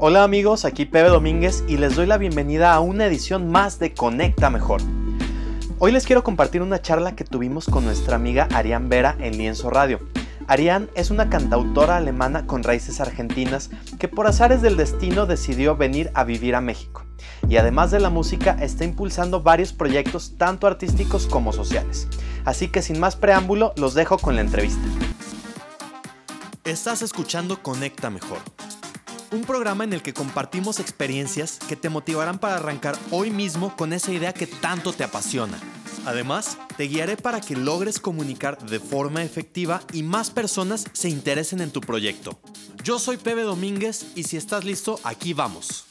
Hola amigos, aquí Pepe Domínguez y les doy la bienvenida a una edición más de Conecta Mejor. Hoy les quiero compartir una charla que tuvimos con nuestra amiga Arián Vera en Lienzo Radio. Arián es una cantautora alemana con raíces argentinas que por azares del destino decidió venir a vivir a México. Y además de la música está impulsando varios proyectos tanto artísticos como sociales. Así que sin más preámbulo los dejo con la entrevista. Estás escuchando Conecta Mejor, un programa en el que compartimos experiencias que te motivarán para arrancar hoy mismo con esa idea que tanto te apasiona. Además, te guiaré para que logres comunicar de forma efectiva y más personas se interesen en tu proyecto. Yo soy Pepe Domínguez y si estás listo, aquí vamos.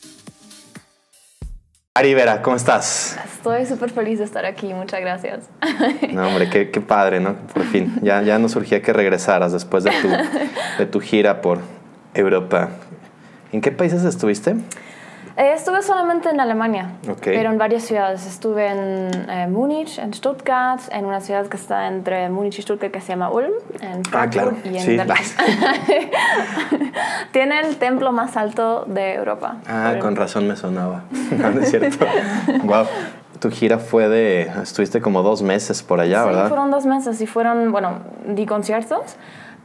Ari Vera, ¿cómo estás? Estoy súper feliz de estar aquí, muchas gracias. No, hombre, qué, qué, padre, ¿no? Por fin, ya, ya nos surgía que regresaras después de tu, de tu gira por Europa. ¿En qué países estuviste? Eh, estuve solamente en Alemania, Okay. pero en varias ciudades. Estuve en eh, Múnich, en Stuttgart, en una ciudad que está entre Múnich y Stuttgart que se llama Ulm, en Frankfurt Ah, claro. y en Sí. Berlín. Tiene el templo más alto de Europa. Ah, con razón me sonaba. No, no es cierto. wow. Tu gira fue de. Estuviste como dos meses por allá, sí, ¿verdad? fueron dos meses y fueron, bueno, di conciertos,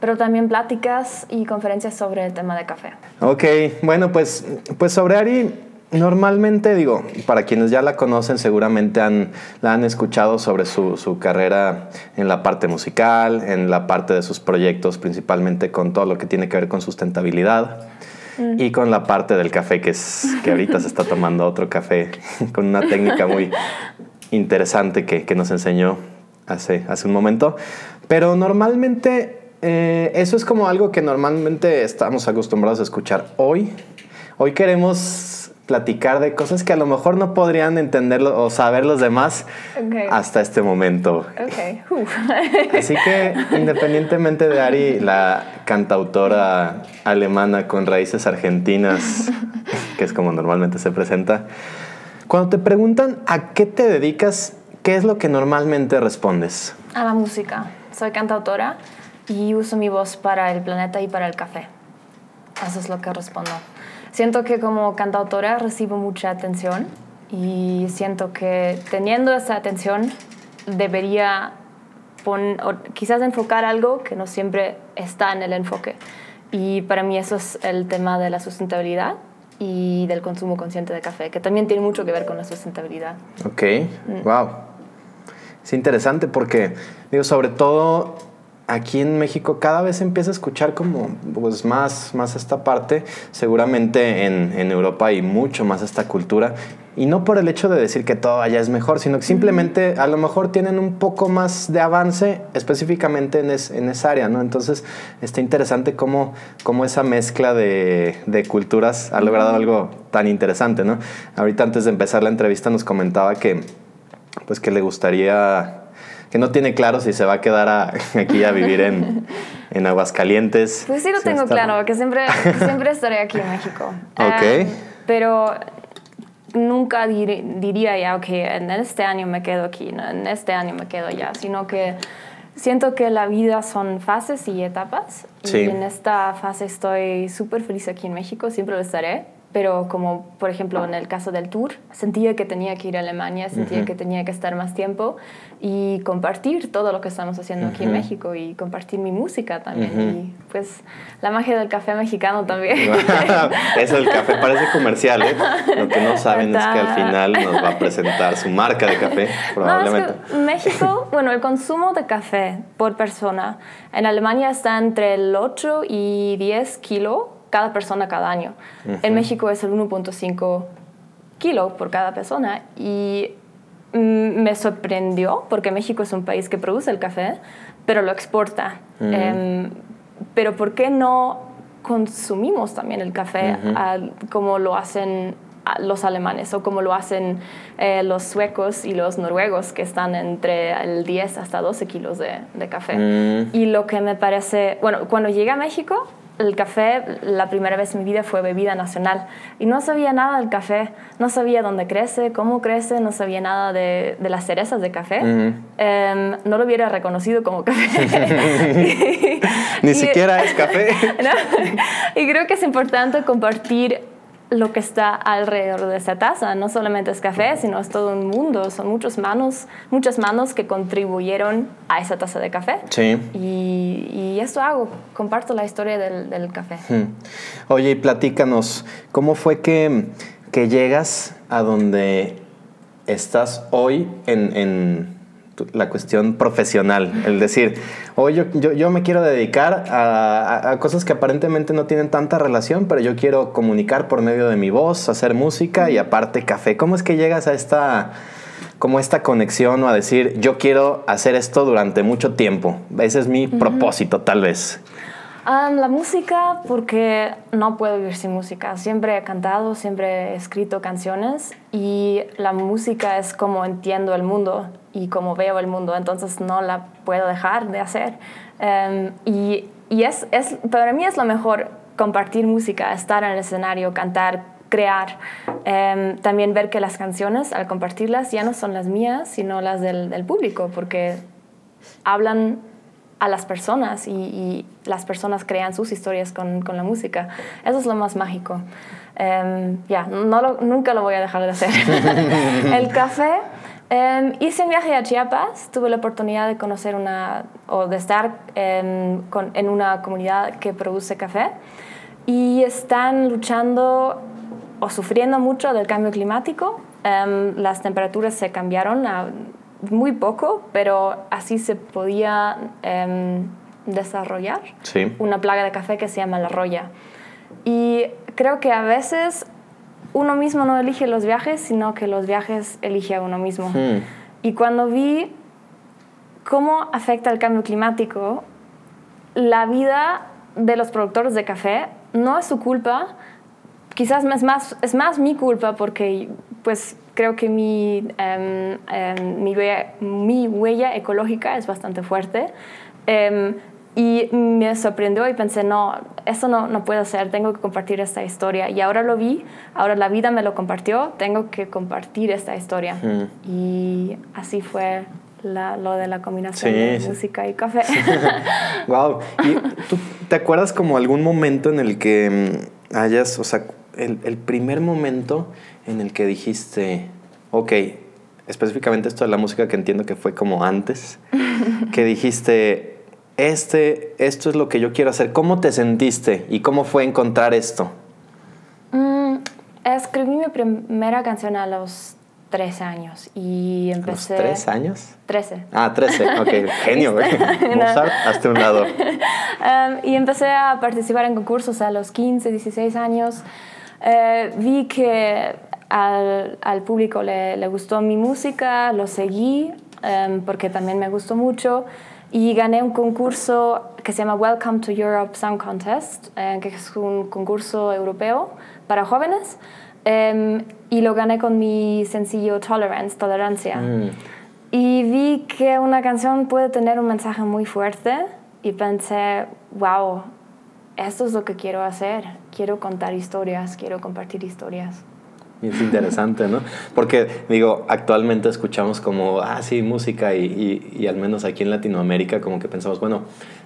pero también pláticas y conferencias sobre el tema de café. Ok, bueno, pues, pues sobre Ari, normalmente digo, para quienes ya la conocen, seguramente han, la han escuchado sobre su, su carrera en la parte musical, en la parte de sus proyectos, principalmente con todo lo que tiene que ver con sustentabilidad. Y con la parte del café, que es que ahorita se está tomando otro café con una técnica muy interesante que, que nos enseñó hace, hace un momento. Pero normalmente eh, eso es como algo que normalmente estamos acostumbrados a escuchar hoy. Hoy queremos platicar de cosas que a lo mejor no podrían entenderlo o saber los demás hasta este momento. Así que independientemente de Ari, la cantautora alemana con raíces argentinas, que es como normalmente se presenta, cuando te preguntan a qué te dedicas, ¿qué es lo que normalmente respondes? A la música. Soy cantautora y uso mi voz para el planeta y para el café. Eso es lo que respondo. Siento que como cantautora recibo mucha atención y siento que teniendo esa atención debería pon- quizás enfocar algo que no siempre está en el enfoque. Y para mí eso es el tema de la sustentabilidad y del consumo consciente de café, que también tiene mucho que ver con la sustentabilidad. Ok, wow. Es interesante porque, digo, sobre todo aquí en México cada vez se empieza a escuchar como pues, más, más esta parte. Seguramente en, en Europa hay mucho más esta cultura. Y no por el hecho de decir que todo allá es mejor, sino que simplemente a lo mejor tienen un poco más de avance específicamente en, es- en esa área, ¿no? Entonces está interesante cómo, cómo esa mezcla de, de culturas ha logrado algo tan interesante, ¿no? Ahorita antes de empezar la entrevista nos comentaba que pues que le gustaría, que no tiene claro si se va a quedar a- aquí a vivir en, en Aguascalientes. Pues sí lo Si tengo claro, que siempre, siempre estaré aquí en México. Ok. Em, pero nunca dir- diría ya, ok, en este año me quedo aquí, en este año me quedo allá, sino que siento que la vida son fases y etapas. Sí. Y en esta fase estoy súper feliz aquí en México, siempre lo estaré. Pero como, por ejemplo, en el caso del tour, sentía que tenía que ir a Alemania, sentía que tenía que estar más tiempo y compartir todo lo que estamos haciendo aquí en. México y compartir mi música también. Ujú. Y pues la magia del café mexicano también. Eso del café parece comercial, ¿eh? Lo que no saben es que al final nos va a presentar su marca de café, No, probablemente. es que México, bueno, el consumo de café por persona en Alemania está entre el 8 y 10 kilos cada persona cada año. En México es el 1.5 kilo por cada persona y mm, me sorprendió porque México es un país que produce el café, pero lo exporta. Em, pero ¿por qué no consumimos también el café como lo hacen los alemanes o como lo hacen eh, los suecos y los noruegos que están entre el 10 hasta 12 kilos de, de café. Mm. Y lo que me parece, bueno, cuando llegué a México, el café, la primera vez en mi vida fue bebida nacional. Y no sabía nada del café, no sabía dónde crece, cómo crece, no sabía nada de, de las cerezas de café. Ujú. Em, no lo hubiera reconocido como café. Ni Y- siquiera es café. ¿no? Y creo que es importante compartir lo que está alrededor de esa taza. No solamente es café, sino es todo un mundo. Son muchas manos, muchas manos que contribuyeron a esa taza de café. Sí. Y, y esto hago, comparto la historia del, del café. Hmm. Oye, y platícanos, ¿cómo fue que, que llegas a donde estás hoy en, en la cuestión profesional? El decir, hoy yo, yo, yo me quiero dedicar a, a, a, cosas que aparentemente no tienen tanta relación, pero yo quiero comunicar por medio de mi voz, hacer música y aparte café. ¿Cómo es que llegas a esta como esta conexión o a decir, yo quiero hacer esto durante mucho tiempo? Ese es mi uh -huh. propósito, tal vez. Um, la música, porque no puedo vivir sin música. Siempre he cantado, siempre he escrito canciones y la música es como entiendo el mundo y como veo el mundo, entonces no la puedo dejar de hacer. Um, y y es, es, para mí es lo mejor compartir música, estar en el escenario, cantar, crear. Um, también ver que las canciones, al compartirlas, ya no son las mías, sino las del, del público, porque hablan a las personas y, y, las personas crean sus historias con, con, la música. Eso es lo más mágico. Um, ya, no lo, nunca lo voy a dejar de hacer. el café, um, hice un viaje a Chiapas, tuve la oportunidad de conocer una, o de estar um, con, en una comunidad que produce café y están luchando o sufriendo mucho del cambio climático. las temperaturas se cambiaron a muy poco, pero así se podía eh, desarrollar sí. una plaga de café que se llama la roya. Y creo que a veces uno mismo no elige los viajes, sino que los viajes elige a uno mismo. Hmm. Y cuando vi cómo afecta el cambio climático, la vida de los productores de café no es su culpa, quizás es más, es más mi culpa porque pues creo que mi, um, um, mi, huella, mi, huella, ecológica es bastante fuerte. Um, y me sorprendió y pensé, no, eso no, no puedo hacer, tengo que compartir esta historia. Y ahora lo vi, ahora la vida me lo compartió, tengo que compartir esta historia. Mm. Y así fue la, lo de la combinación sí, de sí. música y café. wow. ¿Y tú te acuerdas como algún momento en el que hayas, o sea, el, el primer momento en el que dijiste, ok, específicamente esto de la música que entiendo que fue como antes, que dijiste, este, esto es lo que yo quiero hacer. ¿Cómo te sentiste y cómo fue encontrar esto? Mm, escribí mi primera canción a los 13 años y empecé... ¿A los tres años? 13. Ah, 13, ok, genio, güey. Mozart, hasta un lado. Um, y empecé a participar en concursos a los 15, 16 años. Uh, vi que al, al público le, le, gustó mi música, lo seguí um, porque también me gustó mucho y gané un concurso que se llama Welcome to Europe Song Contest, eh, que es un concurso europeo para jóvenes, eh, y lo gané con mi sencillo Tolerance, Tolerancia. Mm. Y vi que una canción puede tener un mensaje muy fuerte y pensé, wow, esto es lo que quiero hacer, quiero contar historias, quiero compartir historias. Y es interesante, ¿no? Porque, digo, actualmente escuchamos como, ah, sí, música y, y, y, al menos aquí en Latinoamérica como que pensamos, bueno,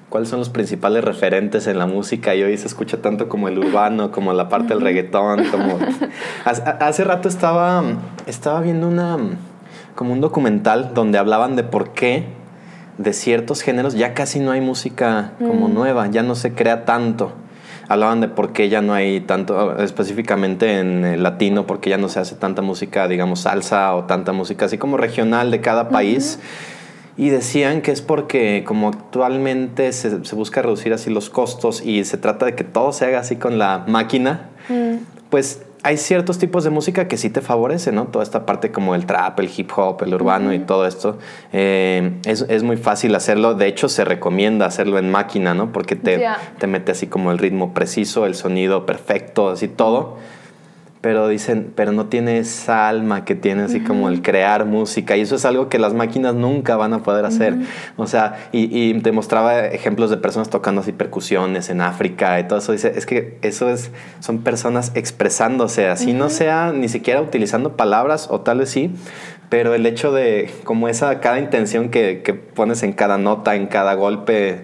¿cuáles son los principales referentes en la música? Y hoy se escucha tanto como el urbano, como la parte del reggaetón, como... Hace, rato estaba, estaba viendo una, como un documental donde hablaban de por qué de ciertos géneros ya casi no hay música como mm. nueva, ya no se crea tanto hablaban de por qué ya no hay tanto, específicamente en el latino, por qué ya no se hace tanta música, digamos, salsa o tanta música así como regional de cada país. Uh -huh. Y decían que es porque como actualmente se, se, busca reducir así los costos y se trata de que todo se haga así con la máquina, mm. pues hay ciertos tipos de música que sí te favorecen, ¿no? Toda esta parte como el trap, el hip hop, el urbano uh -huh. y todo esto. Eh, es, es, muy fácil hacerlo. De hecho, se recomienda hacerlo en máquina, ¿no? Porque te, yeah. te mete así como el ritmo preciso, el sonido perfecto, así todo. Pero dicen, pero no tiene esa alma que tiene así uh -huh. como el crear música. Y eso es algo que las máquinas nunca van a poder hacer. Uh -huh. O sea, y, y, te mostraba ejemplos de personas tocando así percusiones en África y todo eso. Dice, es que eso es, son personas expresándose, así uh -huh. no sea ni siquiera utilizando palabras o tal vez sí, pero el hecho de como esa, cada intención que, que pones en cada nota, en cada golpe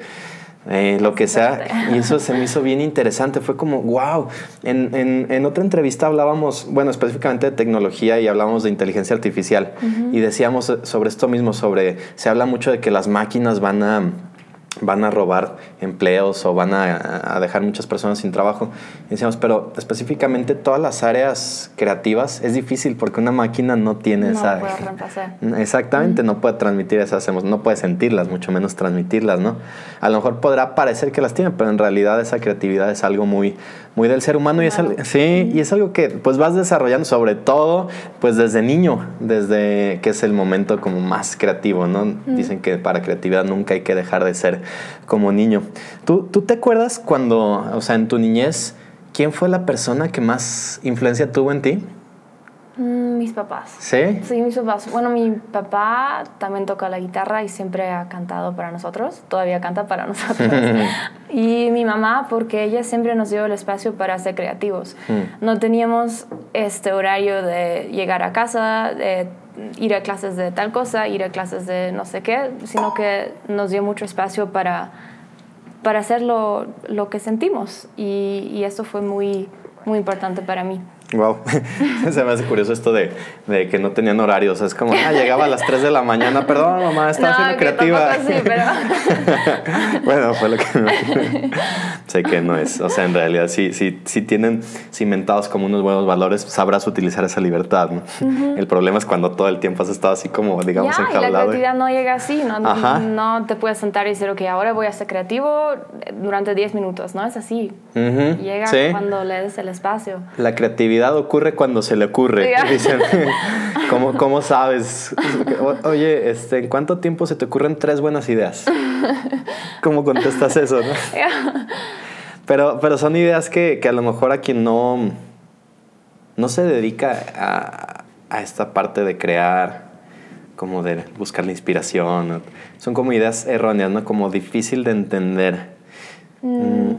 eh, lo que sea. Y eso se me hizo bien interesante. Fue como, wow. En, en- en otra entrevista hablábamos, bueno, específicamente de tecnología y hablábamos de inteligencia artificial. Y decíamos sobre esto mismo, sobre, se habla mucho de que las máquinas van a van a robar empleos o van a, a dejar muchas personas sin trabajo. Y decíamos, pero específicamente todas las áreas creativas es difícil porque una máquina no tiene No esa... puedo reemplazar. Exactamente, no puede transmitir esas emociones, no puede sentirlas, mucho menos transmitirlas, ¿no? A lo mejor podrá parecer que las tiene, pero en realidad esa creatividad es algo muy, muy del ser humano y es, sí, y es algo que pues vas desarrollando sobre todo pues desde niño, desde que es el momento como más creativo, ¿no? Dicen que para creatividad nunca hay que dejar de ser como niño. ¿Tú, ¿Tú te acuerdas cuando, o sea, en tu niñez, quién fue la persona que más influencia tuvo en ti? Mm, mis papás. ¿Sí? Sí, mis papás. Bueno, mi papá también toca la guitarra y siempre ha cantado para nosotros. Todavía canta para nosotros. y mi mamá, porque ella siempre nos dio el espacio para ser creativos. Mm. No teníamos este horario de llegar a casa, de ir a clases de tal cosa, ir a clases de no sé qué, sino que nos dio mucho espacio para, para hacer lo, lo que sentimos. Y, y eso fue muy, muy importante para mí. Wow, se me hace curioso esto de, de que no tenían horarios. Es como, ah, llegaba a las 3 de la mañana, perdón, mamá, estaba siendo creativa. así, pero... bueno, fue lo que me. Sé que no es. O sea, en realidad, si, si, si tienen cimentados como unos buenos valores, sabrás utilizar esa libertad, ¿no? El problema es cuando todo el tiempo has estado así como, digamos, Ya, y la enjaulado. creatividad no llega así, no, Ajá. no te puedes sentar y decir, ok, ahora voy a ser creativo durante 10 minutos, no es así. Ujú, Llega sí. cuando le des el espacio. La creatividad ocurre cuando se le ocurre. Dicen, ¿cómo, cómo sabes? Oye, este, ¿en cuánto tiempo se te ocurren tres buenas ideas? ¿Cómo contestas eso? no? Pero, pero son ideas que, que a lo mejor a quien no, no se dedica a, a esta parte de crear, como de buscar la inspiración, son como ideas erróneas, ¿no? Como difícil de entender. Mm.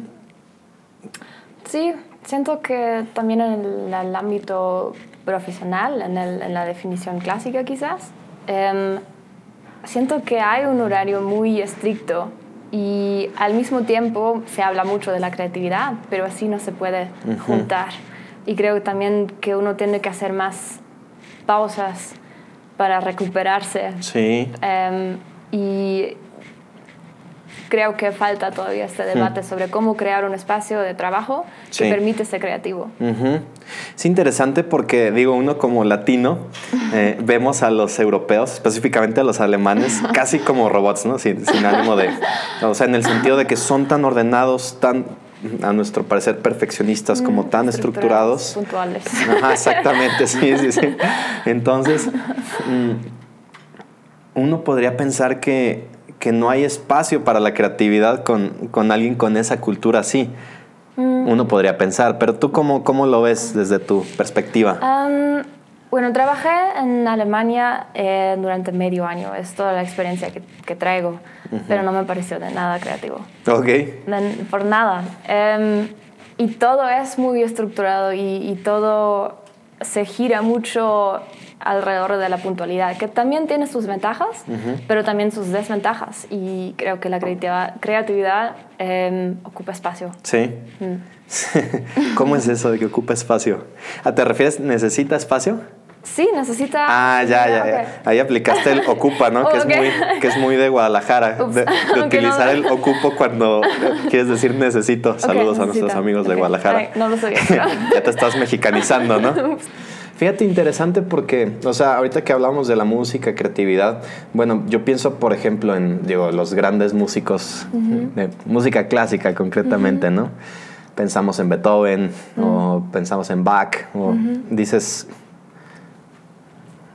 Sí, siento que también en el, el ámbito profesional, en, el- en la definición clásica quizás, em, siento que hay un horario muy estricto y al mismo tiempo se habla mucho de la creatividad, pero así no se puede juntar. Y creo también que uno tiene que hacer más pausas para recuperarse. Sí. Em, y creo que falta todavía este debate sobre cómo crear un espacio de trabajo que Sí. permite ser creativo. Ujú. Es interesante porque, digo, uno como latino, eh, vemos a los europeos, específicamente a los alemanes, casi como robots, ¿no? Sin, sin ánimo de... O sea, en el sentido de que son tan ordenados, tan, a nuestro parecer, perfeccionistas, como tan estructurados. Puntuales. Ajá, exactamente, sí, sí, sí. Entonces, mm, uno podría pensar que, que no hay espacio para la creatividad con, con alguien con esa cultura así. Uno podría pensar, pero tú cómo, cómo lo ves desde tu perspectiva? Am, bueno, trabajé en Alemania eh, durante medio año. Es toda la experiencia que, que traigo, pero no me pareció de nada creativo. Ok. De- por nada. Em, y todo es muy estructurado y, y todo se gira mucho alrededor de la puntualidad, que también tiene sus ventajas, pero también sus desventajas. Y creo que la creativa- creatividad em, ocupa espacio. Sí. ¿Cómo es eso de que ocupa espacio? ¿A ¿Te refieres necesita espacio? Sí, necesita... Ah, ya, ya. Ahí aplicaste el ocupa, ¿no? que, es muy, que es muy de Guadalajara. De, de Ok, no. utilizar el ocupo cuando eh, quieres decir necesito. Saludos a nuestros amigos de. Guadalajara. Ay, no lo sabía. ya te estás mexicanizando, ¿no? Fíjate, interesante porque, o sea, ahorita que hablamos de la música, creatividad, bueno, yo pienso, por ejemplo, en, digo, los grandes músicos de música clásica concretamente, ¿no? Pensamos en Beethoven o pensamos en Bach o dices,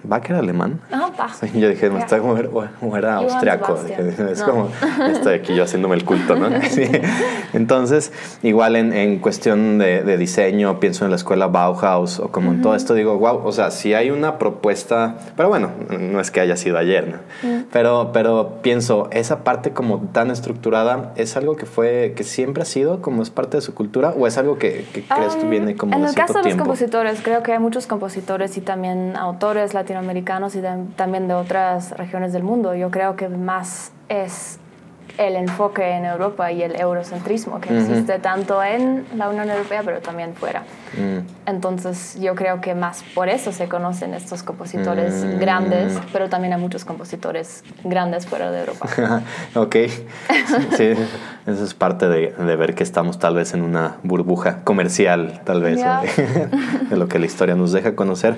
¿Bach era alemán? Ah. Sí, yo dije, Ya. está como, o- era austriaco. Es No. como, estoy aquí yo haciéndome el culto, ¿no? Sí. Entonces, igual en, en cuestión de, de diseño, pienso en la escuela Bauhaus o como en todo esto, digo, wow, o sea, si hay una propuesta, pero bueno, no es que haya sido ayer, ¿no? Pero, pero pienso, esa parte como tan estructurada, ¿es algo que fue, que siempre ha sido, como es parte de su cultura, o es algo que, que crees que Um, viene como en el caso de los compositores, creo que hay muchos compositores y también autores latinoamericanos y tam- también de otras regiones del mundo. Yo creo que más es el enfoque en Europa y el eurocentrismo que existe tanto en la Unión Europea pero también fuera. Mm. Entonces yo creo que más por eso se conocen estos compositores mm. grandes, pero también hay muchos compositores grandes fuera de Europa. ok, sí, eso es parte de, de, ver que estamos tal vez en una burbuja comercial, tal vez, de, lo que la historia nos deja conocer.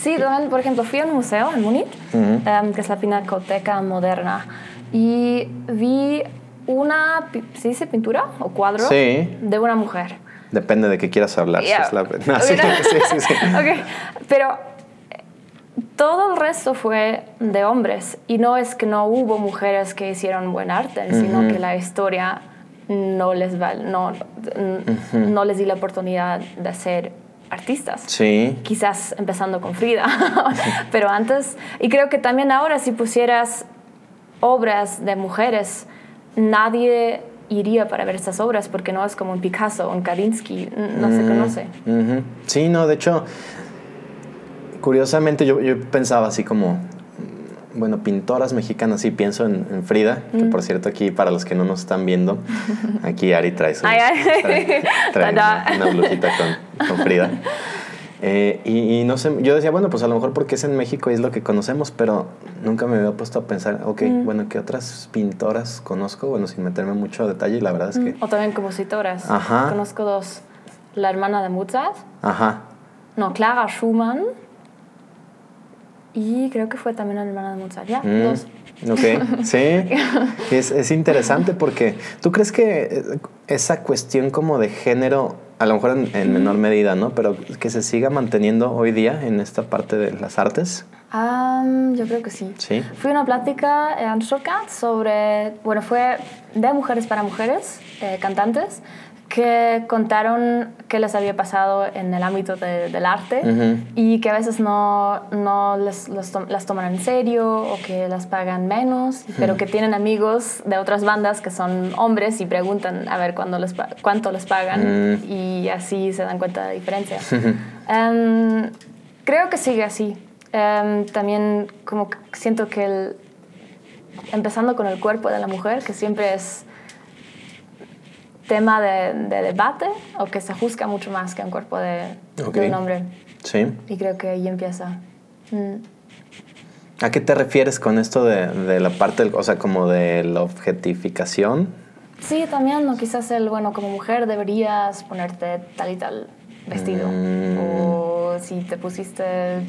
Sí, por ejemplo, fui a un museo en Múnich, em, que es la Pinacoteca Moderna y vi una, ¿se dice pintura o cuadro? De una mujer. Depende de qué quieras hablar. sí, sí, sí, Pero todo el resto fue de hombres y no es que no hubo mujeres que hicieron buen arte, sino que la historia no les, no, no les di la oportunidad de ser artistas. Sí. Quizás empezando con Frida, pero antes, y creo que también ahora si pusieras obras de mujeres, nadie iría para ver estas obras porque no es como un Picasso un Kandinsky, no se mm, conoce. Sí, no, de hecho, curiosamente yo, yo, pensaba así como, bueno, pintoras mexicanas, sí pienso en, Frida, que por cierto aquí para los que no nos están viendo, aquí Ari trae, su, una, blusita con, con Frida. Eh, y, no sé, yo decía, bueno, pues a lo mejor porque es en México y es lo que conocemos, pero nunca me había puesto a pensar, ok, mm. bueno, ¿qué otras pintoras conozco? Bueno, sin meterme mucho a detalle, la verdad es que... Mm, o también compositoras. Ajá. Conozco dos. La hermana de Mozart. Ajá. No, Clara Schumann. Y creo que fue también la hermana de Mozart. Ya, mm. dos. Ok, sí. es, es interesante porque tú crees que eh, esa cuestión como de género a lo mejor en, menor medida, ¿no? Pero que se siga manteniendo hoy día en esta parte de las artes. yo creo que sí. Sí. Fui a una plática en Stuttgart sobre, bueno, fue de mujeres para mujeres, eh, cantantes, que contaron qué les había pasado en el ámbito del arte y que a veces no, no les, las toman en serio o que las pagan menos, pero que tienen amigos de otras bandas que son hombres y preguntan a ver cuándo les, cuánto les pagan y así se dan cuenta de la diferencia. Em, creo que sigue así. Em, también como siento que el, empezando con el cuerpo de la mujer, que siempre es tema de, debate o que se juzga mucho más que un cuerpo de, un hombre. Sí. Y creo que ahí empieza. Mm. ¿A qué te refieres con esto de, la parte, o sea, como de la objetificación? Sí, también, ¿no? quizás el, bueno, como mujer deberías ponerte tal y tal vestido. Mm. O si te pusiste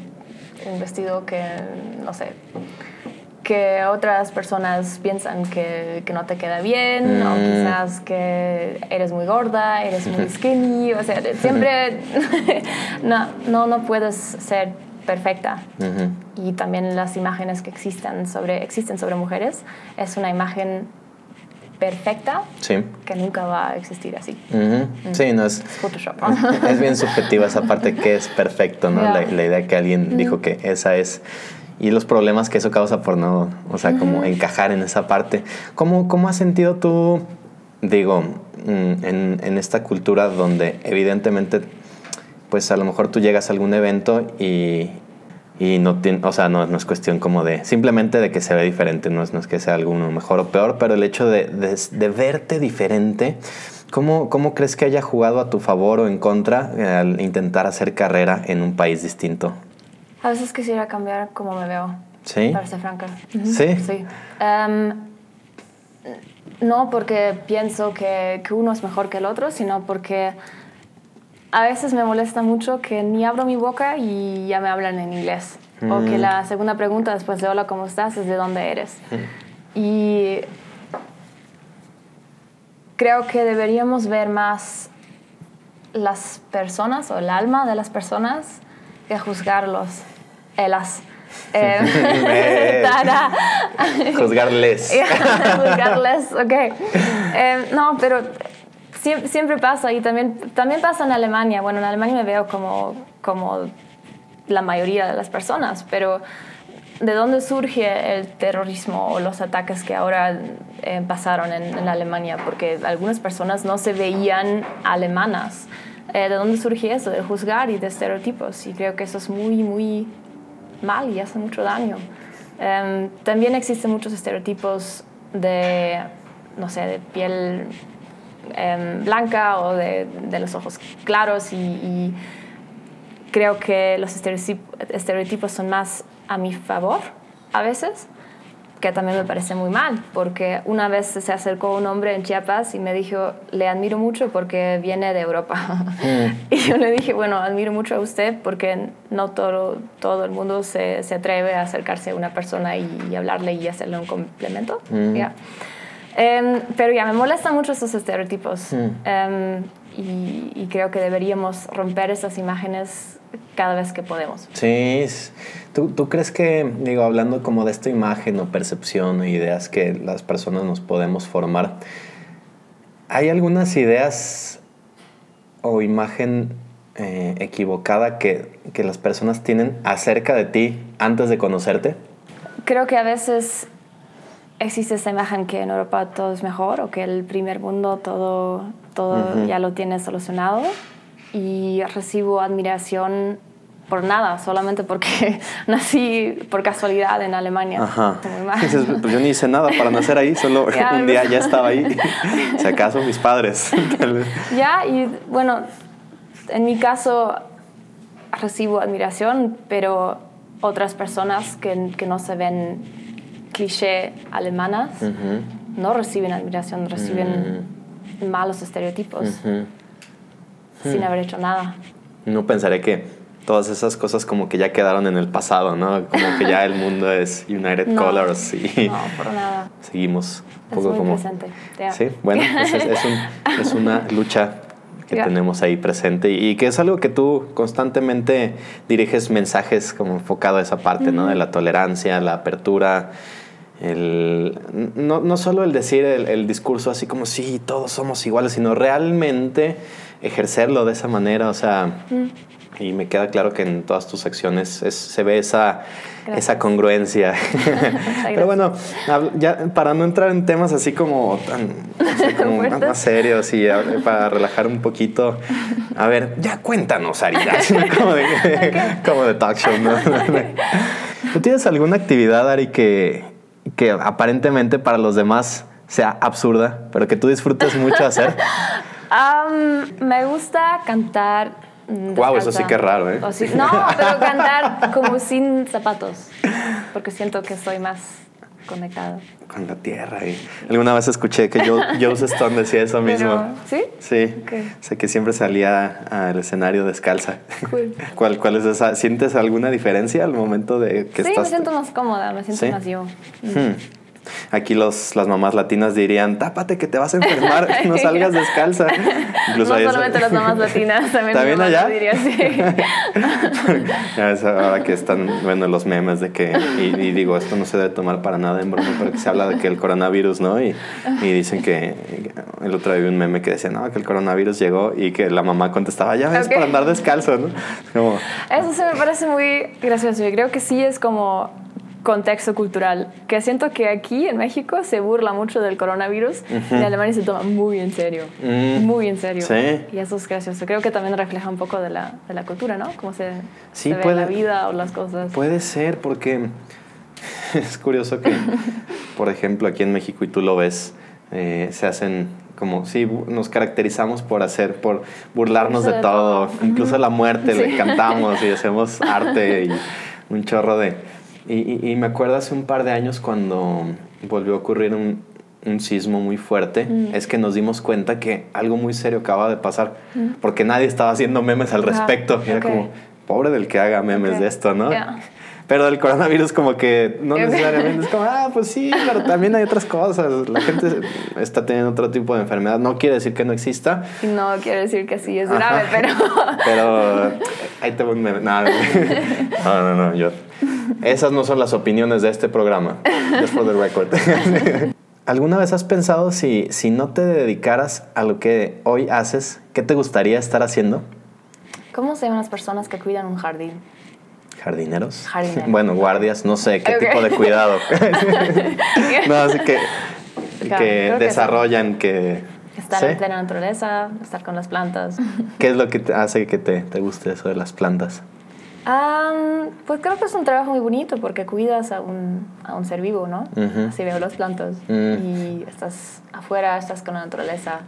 un vestido que, no sé, que otras personas piensan que, que no te queda bien o mm. quizás que eres muy gorda, eres muy skinny, o sea, siempre no, no, no puedes ser perfecta. Y también las imágenes que existen sobre, existen sobre mujeres es una imagen perfecta sí. que nunca va a existir así. Mm. Sí, no es, Photoshop. es bien subjetiva esa parte que es perfecto, ¿no? La, la, idea que alguien dijo que esa es y los problemas que eso causa por no, o sea, como encajar en esa parte. ¿Cómo, cómo has sentido tú, digo, mm, en, en, esta cultura donde evidentemente, pues a lo mejor tú llegas a algún evento y, y no, tiene, o sea, no, no, es cuestión como de, simplemente de que se ve diferente, no es, no es que sea alguno mejor o peor, pero el hecho de, de, de verte diferente, ¿cómo, ¿cómo crees que haya jugado a tu favor o en contra al intentar hacer carrera en un país distinto? A veces quisiera cambiar como me veo. Sí. Para ser franca. Sí. Sí. Em, no porque pienso que, que, uno es mejor que el otro, sino porque a veces me molesta mucho que ni abro mi boca y ya me hablan en inglés. O que mm. la segunda pregunta después de hola, ¿cómo estás? es de dónde eres. Mm. Y creo que deberíamos ver más las personas o el alma de las personas que juzgarlos elas. Eh, Juzgarles. Juzgarles, ok. Eh, no, pero siempre, pasa y también, también pasa en Alemania. Bueno, en Alemania me veo como, como la mayoría de las personas, pero ¿de dónde surge el terrorismo o los ataques que ahora eh, pasaron en, en, Alemania? Porque algunas personas no se veían alemanas. ¿De dónde surge eso? De juzgar y de estereotipos. Y creo que eso es muy, muy mal y hace mucho daño. Em, también existen muchos estereotipos de no sé, de piel em, blanca o de, de, los ojos claros y creo que los estereotipos son más a mi favor a veces que también me parece muy mal, porque una vez se acercó un hombre en Chiapas y me dijo, le admiro mucho porque viene de Europa. Mm. Y yo le dije, bueno, admiro mucho a usted porque no todo, todo el mundo se, se atreve a acercarse a una persona y, hablarle y hacerle un complemento. Mm. Em, pero ya, me molestan mucho esos estereotipos mm. em, y, y creo que deberíamos romper esas imágenes cada vez que podemos. Sí, ¿Tú, ¿Tú, crees que, digo, hablando como de esta imagen o percepción o ideas que las personas nos podemos formar, ¿hay algunas ideas o imagen eh, equivocada que, que las personas tienen acerca de ti antes de conocerte? Creo que a veces existe esa imagen que en Europa todo es mejor o que el primer mundo todo, todo ya lo tiene solucionado y recibo admiración por nada, solamente porque nací por casualidad en Alemania. Ajá. pues yo ni hice nada para nacer ahí, solo un día ya estaba ahí. si acaso mis padres. ya, y bueno, en mi caso recibo admiración, pero otras personas que, que no se ven cliché alemanas no reciben admiración, reciben mm. malos estereotipos sin haber hecho nada. No pensaré que todas esas cosas como que ya quedaron en el pasado, ¿no? Como que ya el mundo es United Colors y no, por nada. seguimos un poco como... presente. Sí, bueno, pues es, es, una lucha que tenemos ahí presente y, que es algo que tú constantemente diriges mensajes como enfocado a esa parte, ¿no? De la tolerancia, la apertura, el, no, no solo el decir el, el discurso así como sí, todos somos iguales, sino realmente ejercerlo de esa manera, o sea, mm. y me queda claro que en todas tus acciones se ve esa, esa congruencia. Pero bueno, ya para no entrar en temas así como, tan, más serios y para relajar un poquito, a ver, ya cuéntanos, Arida, como de, como de talk show, ¿no? ¿Tú tienes alguna actividad, Ari, que, que aparentemente para los demás sea absurda, pero que tú disfrutes mucho hacer? Me gusta cantar. Wow, eso sí que es raro, ¿eh? no, pero cantar como sin zapatos, porque siento que estoy más conectado. Con la tierra. Y alguna vez escuché que Joseph Stone decía eso mismo. ¿Sí? Sí. Sé que siempre salía al escenario descalza. Cool. ¿Cuál, ¿Cuál es esa? ¿Sientes alguna diferencia al momento de que estás? Sí, me siento más cómoda, me siento más yo. Hmm. Aquí los, las mamás latinas dirían, tápate que te vas a enfermar, no salgas descalza. Incluso no solamente las mamás latinas, también, ¿También allá? Diría, sí. ahora que están, bueno, los memes de que, y, digo, esto no se debe tomar para nada en broma, pero que se habla de que el coronavirus, ¿no? Y, y dicen que, el otro día vi un meme que decía, no, que el coronavirus llegó y que la mamá contestaba, ya ves, para andar descalzo, ¿no? Como... Eso se me parece muy gracioso. Yo creo que sí es como contexto cultural, que siento que aquí en México se burla mucho del coronavirus y en Alemania se toma muy en serio, mm. muy en serio. Sí. Y eso es gracioso. Creo que también refleja un poco de la, de la cultura, ¿no? Cómo se, se ve la vida o las cosas. Puede ser, porque es curioso que, por ejemplo, aquí en México, y tú lo ves, eh, se hacen como, sí, nos caracterizamos por hacer, por burlarnos de, todo, incluso la muerte, le cantamos y hacemos arte y un chorro de y, me acuerdo hace un par de años cuando volvió a ocurrir un, un sismo muy fuerte, mm. es que nos dimos cuenta que algo muy serio acaba de pasar, mm. porque nadie estaba haciendo memes al respecto. Era como, pobre del que haga memes de esto, ¿no? Pero del coronavirus como que no necesariamente es como, ah, pues sí, pero también hay otras cosas. La gente está teniendo otro tipo de enfermedad. No quiere decir que no exista. No quiere decir que sí es grave, pero... Pero ahí tengo un meme. No, no, no, yo esas no son las opiniones de este programa. Just for the record. ¿Alguna vez has pensado si, si no te dedicaras a lo que hoy haces, qué te gustaría estar haciendo? ¿Cómo se llaman las personas que cuidan un jardín? ¿Jardineros? Bueno, guardias, no sé, qué tipo de cuidado. no, así que, que desarrollan, que... Estar en plena naturaleza, estar con las plantas. ¿Qué es lo que hace que te, te guste eso de las plantas? Am, pues creo que es un trabajo muy bonito porque cuidas a un, a un ser vivo, ¿no? Así veo las plantas Mm. y estás afuera, estás con la naturaleza.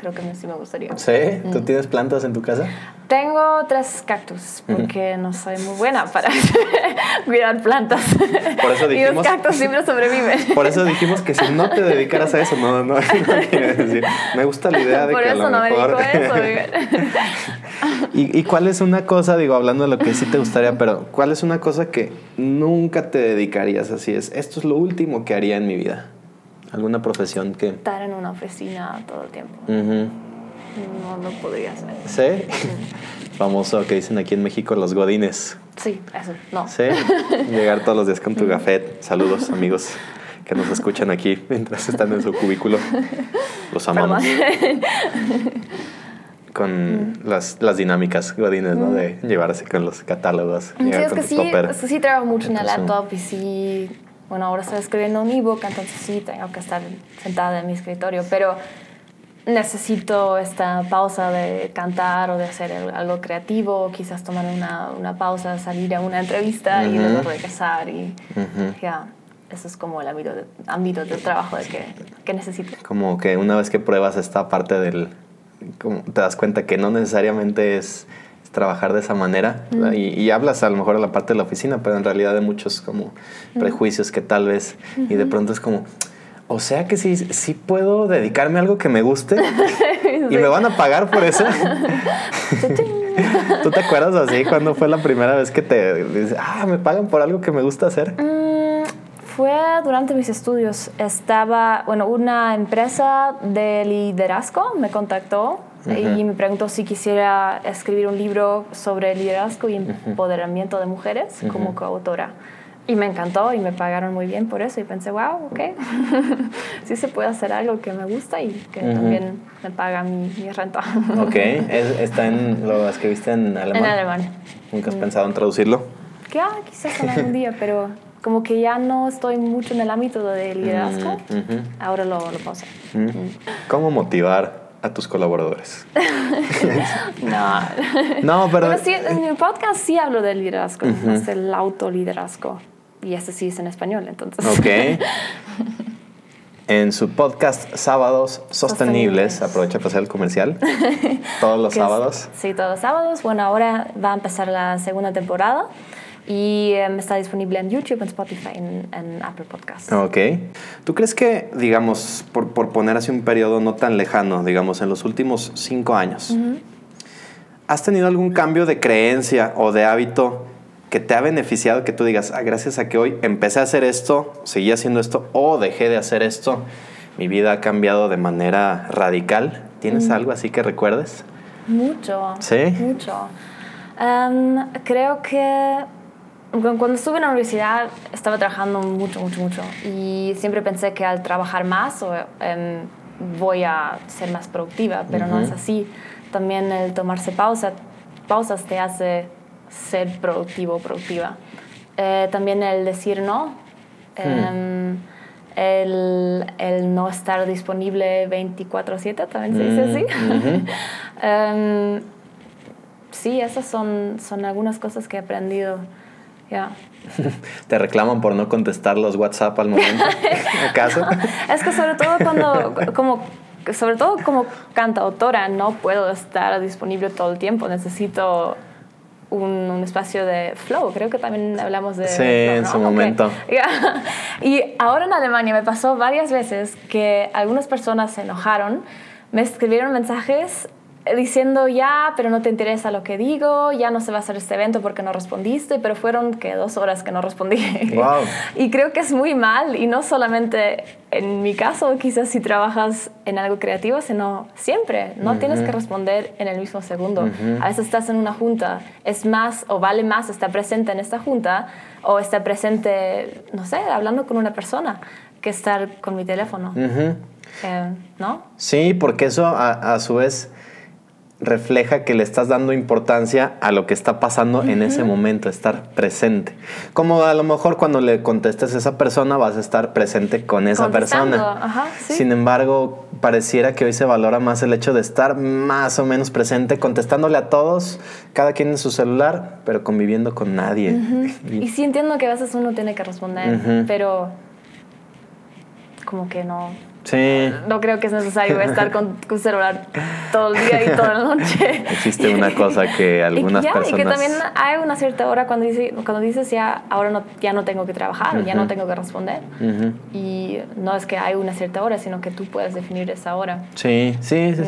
Creo que sí me gustaría. ¿Sí? ¿Tú tienes plantas en tu casa? Tengo tres cactus porque no soy muy buena para cuidar plantas. Por eso y dijimos- los cactus siempre sobreviven. Por eso dijimos que si no te dedicaras a eso, no, no, no decir. Me gusta la idea de Por que a eso lo no me mejor... dedico a eso. ¿Y, ¿Y cuál es una cosa, digo, hablando de lo que sí te gustaría, pero cuál es una cosa que nunca te dedicarías así? Es, esto es lo último que haría en mi vida. ¿Alguna profesión que...? Estar en una oficina todo el tiempo. No lo podría hacer. ¿Sí? Famoso que dicen aquí en México los godines. Sí, eso, no. ¿Sí? Llegar todos los días con tu gafet. Saludos, amigos que nos escuchan aquí mientras están en su cubículo. Los amamos. Perdón. Con las, las dinámicas godines, ¿no? De llevarse con los catálogos. Sí, es que sí, es que sí trabajo mucho en Entonces, laptop y sí, bueno, ahora estoy escribiendo un ebook, entonces sí tengo que estar sentada en mi escritorio, pero necesito esta pausa de cantar o de hacer algo creativo, quizás tomar una, una pausa, salir a una entrevista y Ujú. luego regresar y Ujú. ya, eso es como el ámbito de, ámbito de trabajo de que, que necesito. Como que una vez que pruebas esta parte del... como te das cuenta que no necesariamente es, es trabajar de esa manera y hablas a lo mejor de la parte de la oficina, pero en realidad de muchos como prejuicios que tal vez y de pronto es como... O sea que sí, sí puedo dedicarme a algo que me guste y me van a pagar por eso. ¿Tú te acuerdas así cuando fue la primera vez que te dices, ah, me pagan por algo que me gusta hacer? Mm, fue durante mis estudios. Estaba, bueno, una empresa de liderazgo me contactó y me preguntó si quisiera escribir un libro sobre liderazgo y empoderamiento de mujeres como coautora. Y me encantó y me pagaron muy bien por eso. Y pensé, wow, ok, sí se puede hacer algo que me gusta y que también me paga mi, mi renta. Ok, es- está en, lo escribiste en alemán. En alemán. ¿Nunca has pensado en traducirlo? Que ah, quizás en algún día, pero como que ya no estoy mucho en el ámbito de liderazgo. Mm, ujú. Ahora lo, lo puedo hacer. Mm. ¿Cómo motivar a tus colaboradores? No. No, pero... Bueno, sí, en mi podcast sí hablo del liderazgo, más del autoliderazgo. Y ese sí es en español, entonces. Ok. En su podcast Sábados Sostenibles, Sostenibles. aprovecha para hacer el comercial. Todos los es- sábados. sí, todos los sábados. Bueno, ahora va a empezar la segunda temporada y em, está disponible en YouTube, en Spotify, en, en Apple Podcasts. Ok. ¿Tú crees que, digamos, por, por poner así un periodo no tan lejano, digamos, en los últimos cinco años, ¿has tenido algún cambio de creencia o de hábito que te ha beneficiado que tú digas, ah, gracias a que hoy empecé a hacer esto, seguí haciendo esto o dejé de hacer esto, mi vida ha cambiado de manera radical? ¿Tienes algo así que recuerdes? Mucho. ¿Sí? Mucho. Em, creo que cuando estuve en la universidad estaba trabajando mucho, mucho, mucho. Y siempre pensé que al trabajar más o, em, voy a ser más productiva, pero no Ujú. es así. También el tomarse pausa, pausas te hace ser productivo o productiva. Eh, también el decir no. Em, el, el no estar disponible 24/7, también se dice así. Em, sí, esas son, son algunas cosas que he aprendido. Ya. ¿Te reclaman por no contestar los WhatsApp al momento? ¿Acaso? Es que sobre todo cuando, como, sobre todo como cantautora, no puedo estar disponible todo el tiempo. Necesito un, un espacio de flow. Creo que también hablamos de Sí, flow, en ¿no? su Ok. momento. Ya. Y ahora en Alemania me pasó varias veces que algunas personas se enojaron, me escribieron mensajes diciendo ya, pero no te interesa lo que digo, ya no se va a hacer este evento porque no respondiste, pero fueron que dos horas que no respondí. Wow. Y creo que es muy mal, y no solamente en mi caso, quizás si trabajas en algo creativo, sino siempre. No tienes que responder en el mismo segundo. A veces estás en una junta, es más o vale más estar presente en esta junta o estar presente, no sé, hablando con una persona que estar con mi teléfono. Ujú. Eh, ¿No? Sí, porque eso a, a su vez refleja que le estás dando importancia a lo que está pasando en ese momento, estar presente. Como a lo mejor cuando le contestes a esa persona vas a estar presente con esa persona. ajá, sí. Sin embargo, pareciera que hoy se valora más el hecho de estar más o menos presente, contestándole a todos, cada quien en su celular, pero conviviendo con nadie. y, sí entiendo que a veces uno tiene que responder, pero como que no, Sí. No creo que es necesario estar con tu celular todo el día y toda la noche. Existe una cosa que algunas y ya, personas... Y que también hay una cierta hora cuando, dice, cuando dices ya, ahora no, ya no tengo que trabajar o ya no tengo que responder. Y no es que hay una cierta hora, sino que tú puedes definir esa hora. Sí, sí. sí.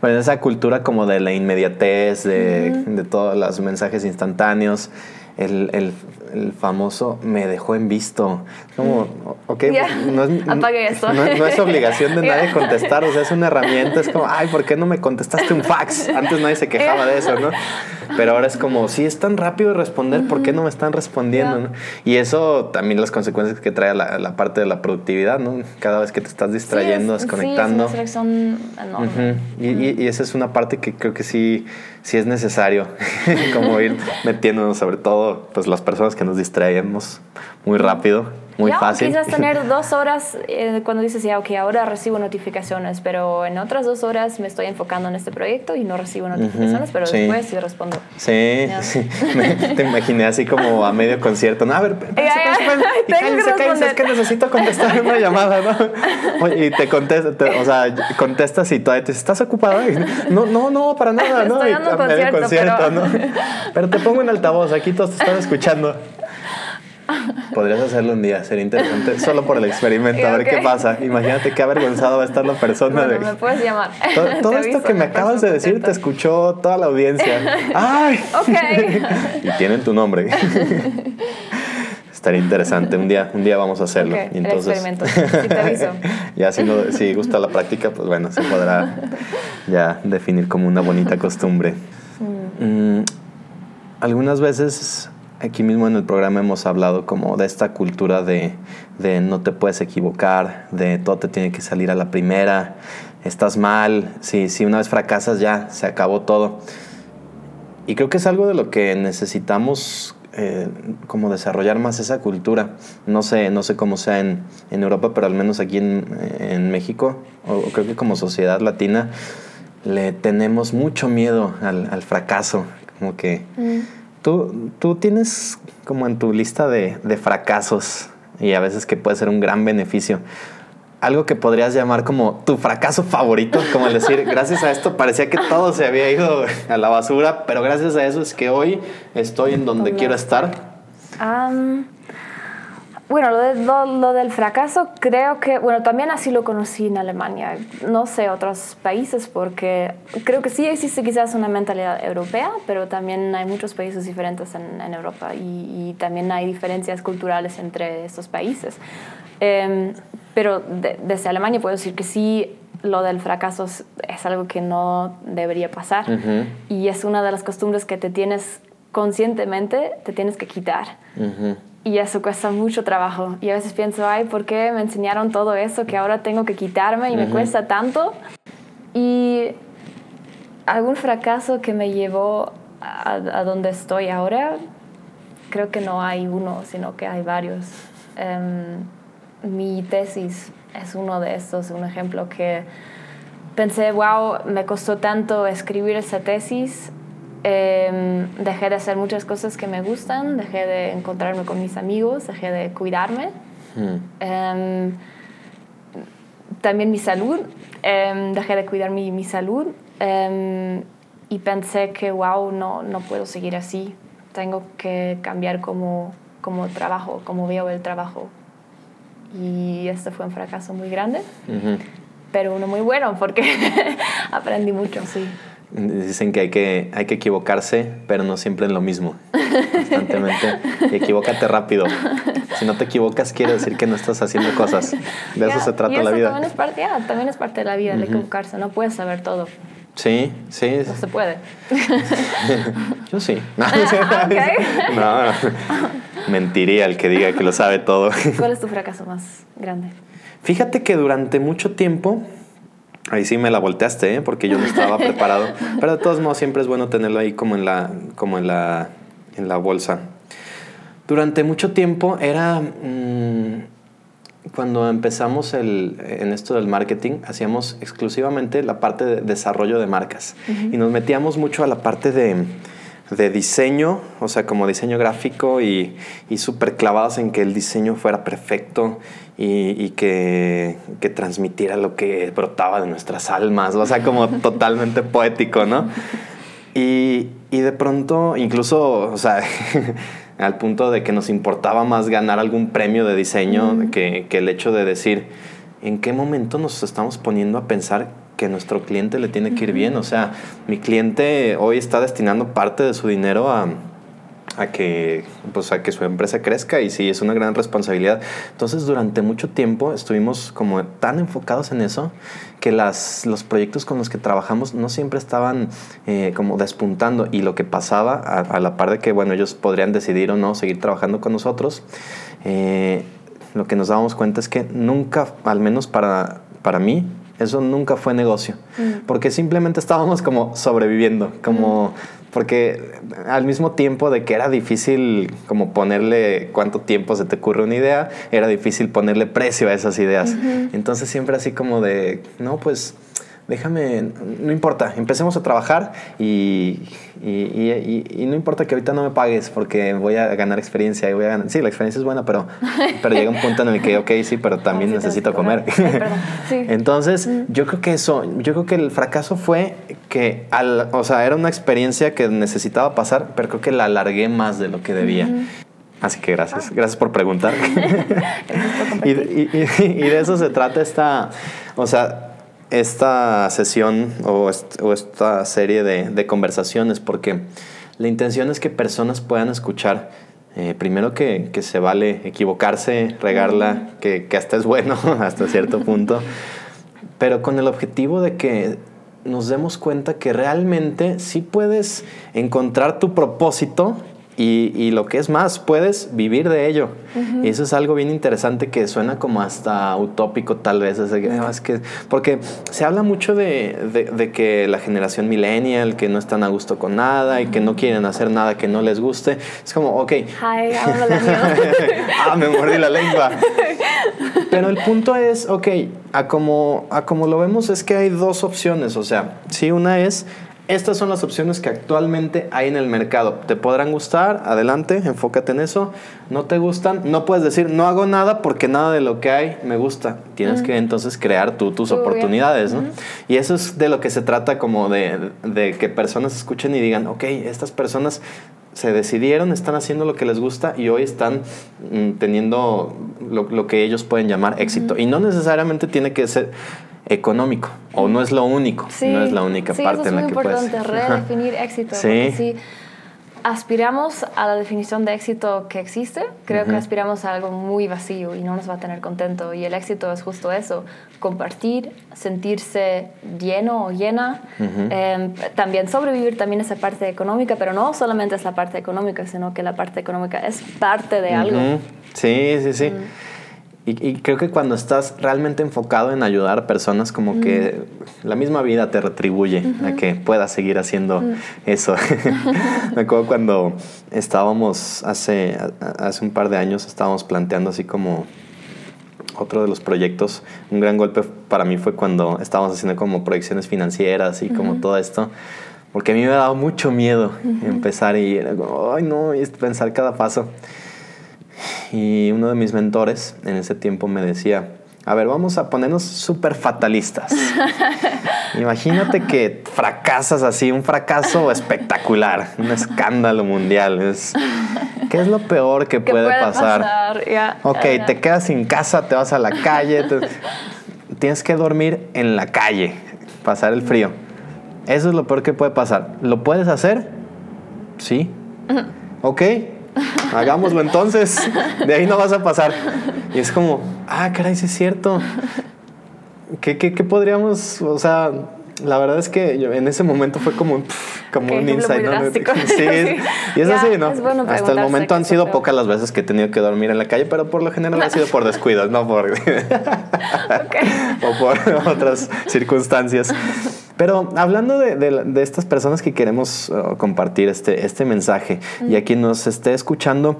Bueno, esa cultura como de la inmediatez, de, de todos los mensajes instantáneos el, el, el, famoso me dejó en visto. Como, ok, no, es, Apague eso. No, es obligación de nadie contestar, o sea, es una herramienta, es como, ay, ¿por qué no me contestaste un fax? Antes nadie se quejaba de eso, ¿no? Pero ahora es como, si es tan rápido responder, ¿por qué no me están respondiendo? Y eso también las consecuencias que trae la, la, parte de la productividad, ¿no? Cada vez que te estás distrayendo, desconectando. Sí, es enorme. y, y, y esa es una parte que creo que sí si es necesario, como ir metiéndonos, sobre todo, pues las personas que nos distraemos muy rápido muy ya, fácil. Quizás tener dos horas eh, cuando dices, ya, ok, ahora recibo notificaciones, pero en otras dos horas me estoy enfocando en este proyecto y no recibo notificaciones, pero después sí respondo. Sí, sí. te imaginé así como a medio concierto. No, a ver, y cállense, cállense, es que necesito contestar una llamada, ¿no? y te contestas, o sea, contestas y todavía te ¿estás ocupada? no, no, no, para nada, ¿no? Estoy dando concierto, concierto pero... ¿no? Pero te pongo en altavoz, aquí todos te están escuchando. Podrías hacerlo un día, sería interesante, solo por el experimento, a ver qué pasa. Imagínate qué avergonzado va a estar la persona. Bueno, me puedes llamar. Todo, esto que me acabas de decir te escuchó toda la audiencia. ¡Ay! Ok. y tienen tu nombre. Estaría interesante. Un día, un día vamos a hacerlo. Okay, y entonces, el experimento. Sí, te aviso. ya si, no, si gusta la práctica, pues bueno, se podrá ya definir como una bonita costumbre. Mm, algunas veces aquí mismo en el programa hemos hablado como de esta cultura de, no te puedes equivocar, de todo te tiene que salir a la primera, estás mal, si, si una vez fracasas ya, se acabó todo. Y creo que es algo de lo que necesitamos eh, como desarrollar más esa cultura. No sé, no sé cómo sea en, en Europa, pero al menos aquí en, en México, o, creo que como sociedad latina, le tenemos mucho miedo al, al fracaso, como que... Mm Tú, tú tienes como en tu lista de, de, fracasos y a veces que puede ser un gran beneficio. Algo que podrías llamar como tu fracaso favorito, como el decir, gracias a esto parecía que todo se había ido a la basura, pero gracias a eso es que hoy estoy en donde quiero estar. Um, bueno, lo, lo, del fracaso creo que, bueno, también así lo conocí en Alemania. No sé otros países porque creo que sí existe quizás una mentalidad europea, pero también hay muchos países diferentes en, en Europa y, y, también hay diferencias culturales entre estos países. Eh, pero de, desde Alemania puedo decir que sí, lo del fracaso es, es algo que no debería pasar uh -huh. y es una de las costumbres que te tienes conscientemente, te tienes que quitar. Uh -huh y eso cuesta mucho trabajo. Y a veces pienso, ay, ¿por qué me enseñaron todo eso que ahora tengo que quitarme y uh -huh. me cuesta tanto? Y algún fracaso que me llevó a, a, donde estoy ahora, creo que no hay uno, sino que hay varios. Um, mi tesis es uno de estos, un ejemplo que pensé, wow, me costó tanto escribir esa tesis eh, dejé de hacer muchas cosas que me gustan, dejé de encontrarme con mis amigos, dejé de cuidarme. Hmm. Eh, también mi salud, eh, dejé de cuidar mi, mi salud y pensé que, wow, no, no puedo seguir así. Tengo que cambiar como, como trabajo, como veo el trabajo. Y este fue un fracaso muy grande, uh -huh. pero uno muy bueno porque aprendí mucho, sí. Dicen que hay, que hay que equivocarse, pero no siempre en lo mismo. Constantemente. Y equivócate rápido. Si no te equivocas, quiere decir que no estás haciendo cosas. De eso se trata y eso la vida. También es parte, yeah, también es parte de la vida, uh -huh. el equivocarse. No puedes saber todo. Sí, sí. No se puede. Yo sí. No, okay. no, no, mentiría el que diga que lo sabe todo. ¿Cuál es tu fracaso más grande? Fíjate que durante mucho tiempo Ahí sí me la volteaste, ¿eh? porque yo no estaba preparado. Pero de todos modos siempre es bueno tenerlo ahí como en la, como en la, en la bolsa. Durante mucho tiempo era... Mmm, cuando empezamos el, en esto del marketing, hacíamos exclusivamente la parte de desarrollo de marcas y nos metíamos mucho a la parte de, de diseño, o sea, como diseño gráfico y, y súper clavados en que el diseño fuera perfecto y, y que, que, transmitiera lo que brotaba de nuestras almas, o sea, como totalmente poético, ¿no? Y, y de pronto, incluso, o sea, al punto de que nos importaba más ganar algún premio de diseño que, que, el hecho de decir, ¿en qué momento nos estamos poniendo a pensar que nuestro cliente le tiene que ir bien? O sea, mi cliente hoy está destinando parte de su dinero a, a que, pues, a que su empresa crezca y sí, es una gran responsabilidad. Entonces, durante mucho tiempo estuvimos como tan enfocados en eso que las, los proyectos con los que trabajamos no siempre estaban eh, como despuntando y lo que pasaba a, la par de que, bueno, ellos podrían decidir o no seguir trabajando con nosotros, eh, lo que nos dábamos cuenta es que nunca, al menos para, para mí, eso nunca fue negocio, mm. porque simplemente estábamos como sobreviviendo, como... Mm porque al mismo tiempo de que era difícil como ponerle cuánto tiempo se te ocurre una idea, era difícil ponerle precio a esas ideas. Entonces siempre así como de, no, pues déjame, no importa, empecemos a trabajar y, y, no importa que ahorita no me pagues porque voy a ganar experiencia y voy a ganar, sí, la experiencia es buena, pero, pero llega un punto en el que, ok, sí, pero también necesito comer. Entonces, yo creo que eso, yo creo que el fracaso fue que, al, o sea, era una experiencia que necesitaba pasar, pero creo que la alargué más de lo que debía. Así que gracias, ah. gracias por preguntar. y, y de eso se trata esta, o sea, esta sesión o, esta serie de, conversaciones porque la intención es que personas puedan escuchar eh, primero que, se vale equivocarse, regarla, que, que hasta es bueno hasta cierto punto, pero con el objetivo de que nos demos cuenta que realmente sí puedes encontrar tu propósito y, y, lo que es más, puedes vivir de ello. Y eso es algo bien interesante que suena como hasta utópico tal vez. Es que, porque se habla mucho de, de, que la generación millennial, que no están a gusto con nada y que no quieren hacer nada que no les guste. Es como, ok. Hi, ah, me mordí la lengua. Pero el punto es, ok, a como, a como lo vemos es que hay dos opciones. O sea, si una es estas son las opciones que actualmente hay en el mercado. ¿Te podrán gustar? Adelante, enfócate en eso. ¿No te gustan? No puedes decir, no hago nada porque nada de lo que hay me gusta. Tienes que entonces crear tú tus oportunidades, ¿no? Y eso es de lo que se trata como de, de que personas escuchen y digan, ok, estas personas se decidieron, están haciendo lo que les gusta y hoy están mm, teniendo lo, lo, que ellos pueden llamar éxito. Y no necesariamente tiene que ser económico o no es lo único, no es la única parte en la que puedes. Es muy importante redefinir éxito. Sí. si aspiramos a la definición de éxito que existe, creo que aspiramos a algo muy vacío y no nos va a tener contento. Y el éxito es justo eso, compartir, sentirse lleno o llena, em, también sobrevivir también esa parte económica, pero no solamente es la parte económica, sino que la parte económica es parte de algo. Sí, sí, sí. Y, creo que cuando estás realmente enfocado en ayudar a personas, como que la misma vida te retribuye a que puedas seguir haciendo eso. Me acuerdo cuando estábamos hace, hace un par de años, estábamos planteando así como otro de los proyectos. Un gran golpe para mí fue cuando estábamos haciendo como proyecciones financieras y como todo esto. Porque a mí me ha dado mucho miedo empezar y era como, ay no, y pensar cada paso. Y uno de mis mentores en ese tiempo me decía, a ver, vamos a ponernos súper fatalistas. Imagínate que fracasas así, un fracaso espectacular, un escándalo mundial. Es, ¿Qué es lo peor que puede, pasar? ok, te quedas sin casa, te vas a la calle, tienes que dormir en la calle, pasar el frío. Eso es lo peor que puede pasar. ¿Lo puedes hacer? Sí. Ok, hagámoslo entonces, de ahí no vas a pasar. Y es como, ah, caray, sí es cierto. ¿Qué, qué, qué podríamos, o sea, la verdad es que en ese momento fue como, como un insight. ¿no? Sí, y es así, ¿no? Hasta el momento han sido pocas las veces que he tenido que dormir en la calle, pero por lo general ha sido por descuido, no por. o por otras circunstancias. Pero hablando de, de, estas personas que queremos uh, compartir este, este mensaje y a quien nos esté escuchando,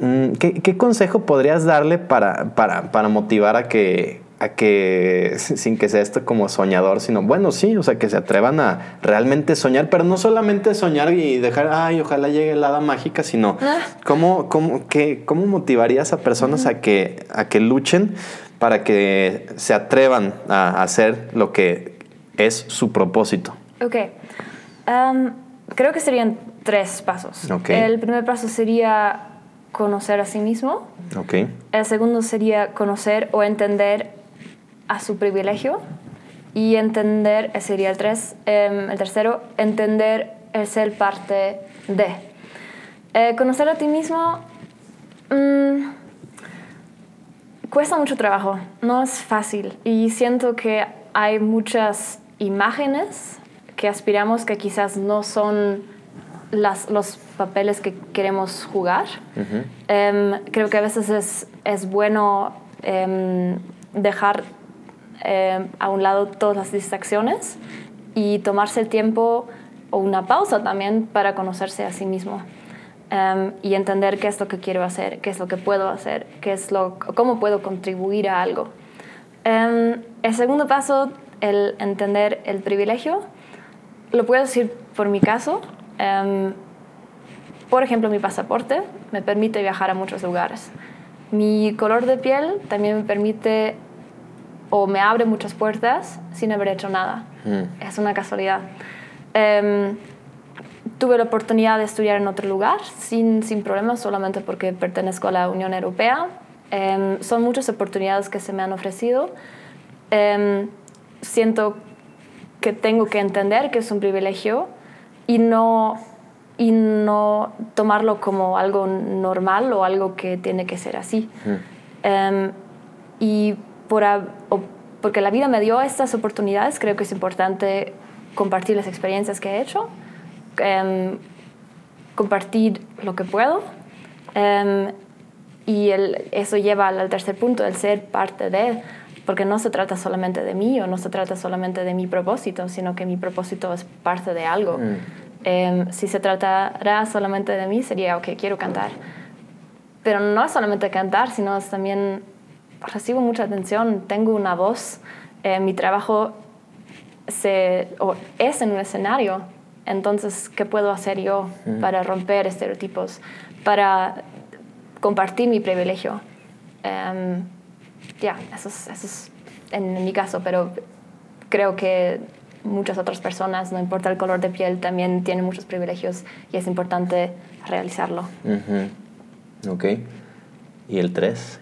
mm, ¿qué, qué consejo podrías darle para, para, para motivar a que, a que, sin que sea esto como soñador, sino bueno, sí, o sea, que se atrevan a realmente soñar, pero no solamente soñar y dejar, ay, ojalá llegue la hada mágica, sino Ah. ¿cómo, cómo, qué- cómo motivarías a personas a, que, a que luchen para que se atrevan a hacer lo que es su propósito? Ok. Am, creo que serían tres pasos. Ok. El primer paso sería conocer a sí mismo. ¿Ok? El segundo sería conocer o entender a su privilegio. Y entender, ese sería el tres. Em, el tercero, entender el ser parte de. Eh, conocer a ti mismo mm, cuesta mucho trabajo, no es fácil. Y siento que hay muchas imágenes que aspiramos que quizás no son las, los papeles que queremos jugar. Ujú. Em, creo que a veces es, es bueno em, dejar em, a un lado todas las distracciones y tomarse el tiempo o una pausa también para conocerse a sí mismo em, y entender qué es lo que quiero hacer, qué es lo que puedo hacer, qué es lo, cómo puedo contribuir a algo. Em, el segundo paso, el entender el privilegio, lo puedo decir por mi caso. em, por ejemplo, mi pasaporte me permite viajar a muchos lugares. Mi color de piel también me permite o me abre muchas puertas sin haber hecho nada. Mm. Es una casualidad. Em, tuve la oportunidad de estudiar en otro lugar sin, sin problemas, solamente porque pertenezco a la Unión Europea. Em, son muchas oportunidades que se me han ofrecido. Siento que tengo que entender que es un privilegio y no, y no tomarlo como algo normal o algo que tiene que ser así. Em, y por, porque la vida me dio estas oportunidades, creo que es importante compartir las experiencias que he hecho, em, compartir lo que puedo. em, y el- eso lleva al, al tercer punto, el ser parte de, porque no se trata solamente de mí o no se trata solamente de mi propósito, sino que mi propósito es parte de algo. Mm. Em, si se tratara solamente de mí, sería, ok, quiero cantar. Pero no es solamente cantar, sino es también recibo mucha atención, tengo una voz, eh, mi trabajo se, o es en un escenario. Entonces, ¿qué puedo hacer yo para romper estereotipos, para compartir mi privilegio? Em, ya, eso, es, eso es en mi caso, pero creo que muchas otras personas, no importa el color de piel, también tienen muchos privilegios y es importante realizarlo. Ujú. Ok. ¿Y el 3?